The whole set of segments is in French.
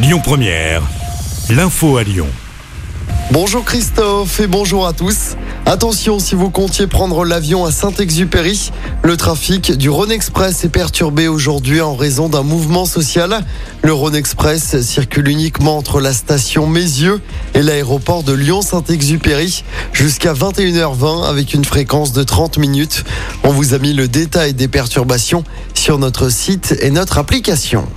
Lyon Première, l'info à Lyon. Bonjour Christophe et bonjour à tous. Attention si vous comptiez prendre l'avion à Saint-Exupéry, le trafic du Rhône Express est perturbé aujourd'hui en raison d'un mouvement social. Le Rhône Express circule uniquement entre la station Mézieux et l'aéroport de Lyon-Saint-Exupéry jusqu'à 21h20 avec une fréquence de 30 minutes. On vous a mis le détail des perturbations sur notre site et notre application.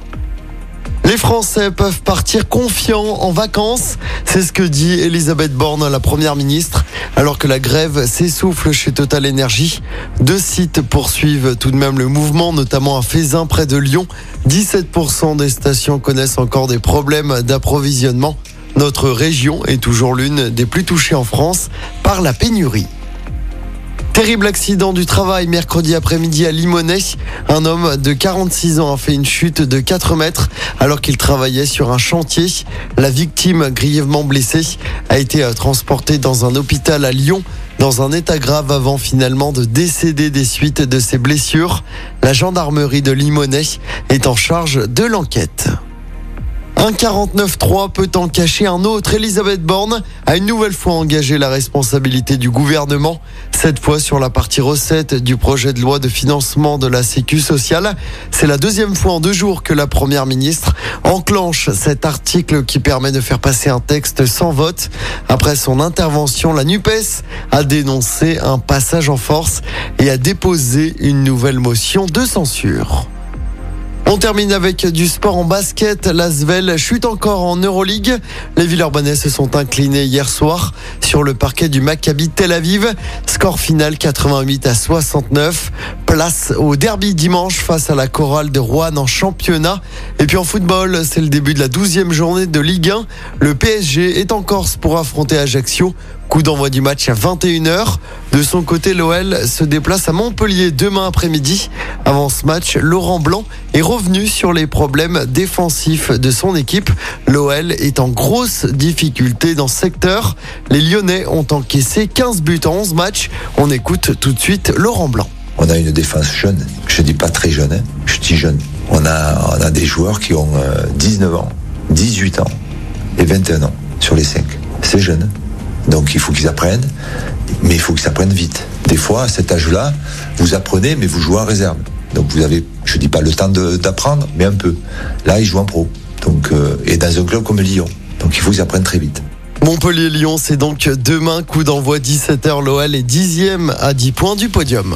Les Français peuvent partir confiants en vacances. C'est ce que dit Elisabeth Borne, la première ministre, alors que la grève s'essouffle chez Total Energy. Deux sites poursuivent tout de même le mouvement, notamment à Fézin, près de Lyon. 17% des stations connaissent encore des problèmes d'approvisionnement. Notre région est toujours l'une des plus touchées en France par la pénurie. Terrible accident du travail mercredi après-midi à Limonest. Un homme de 46 ans a fait une chute de 4 mètres alors qu'il travaillait sur un chantier. La victime, grièvement blessée, a été transportée dans un hôpital à Lyon dans un état grave avant finalement de décéder des suites de ses blessures. La gendarmerie de Limonest est en charge de l'enquête. Un 49-3 peut en cacher un autre. Elisabeth Borne a une nouvelle fois engagé la responsabilité du gouvernement, cette fois sur la partie recette du projet de loi de financement de la Sécu sociale. C'est la deuxième fois en deux jours que la première ministre enclenche cet article qui permet de faire passer un texte sans vote. Après son intervention, la NUPES a dénoncé un passage en force et a déposé une nouvelle motion de censure. On termine avec du sport en basket. L'Asvel chute encore en Euroleague. Les Villeurbanais se sont inclinés hier soir sur le parquet du Maccabi Tel Aviv. Score final 88 à 69. Place au derby dimanche face à la chorale de Rouen en championnat. Et puis en football, c'est le début de la 12e journée de Ligue 1. Le PSG est en Corse pour affronter Ajaccio. Coup d'envoi du match à 21h. De son côté, l'OL se déplace à Montpellier demain après-midi. Avant ce match, Laurent Blanc est revenu sur les problèmes défensifs de son équipe. L'OL est en grosse difficulté dans ce secteur. Les Lyonnais ont encaissé 15 buts en 11 matchs. On écoute tout de suite Laurent Blanc. On a une défense jeune. Je dis pas très jeune, hein. je dis jeune. On a, des joueurs qui ont 19 ans, 18 ans et 21 ans sur les 5. C'est jeune. Donc il faut qu'ils apprennent, mais il faut qu'ils apprennent vite. Des fois, à cet âge-là, vous apprenez, mais vous jouez en réserve. Donc vous avez, je dis pas le temps d'apprendre, mais un peu. Là, ils jouent en pro. Donc, euh, et dans un club comme Lyon. Donc il faut qu'ils apprennent très vite. Montpellier-Lyon, c'est donc demain, coup d'envoi 17h. L'OL est dixième à 10 points du podium.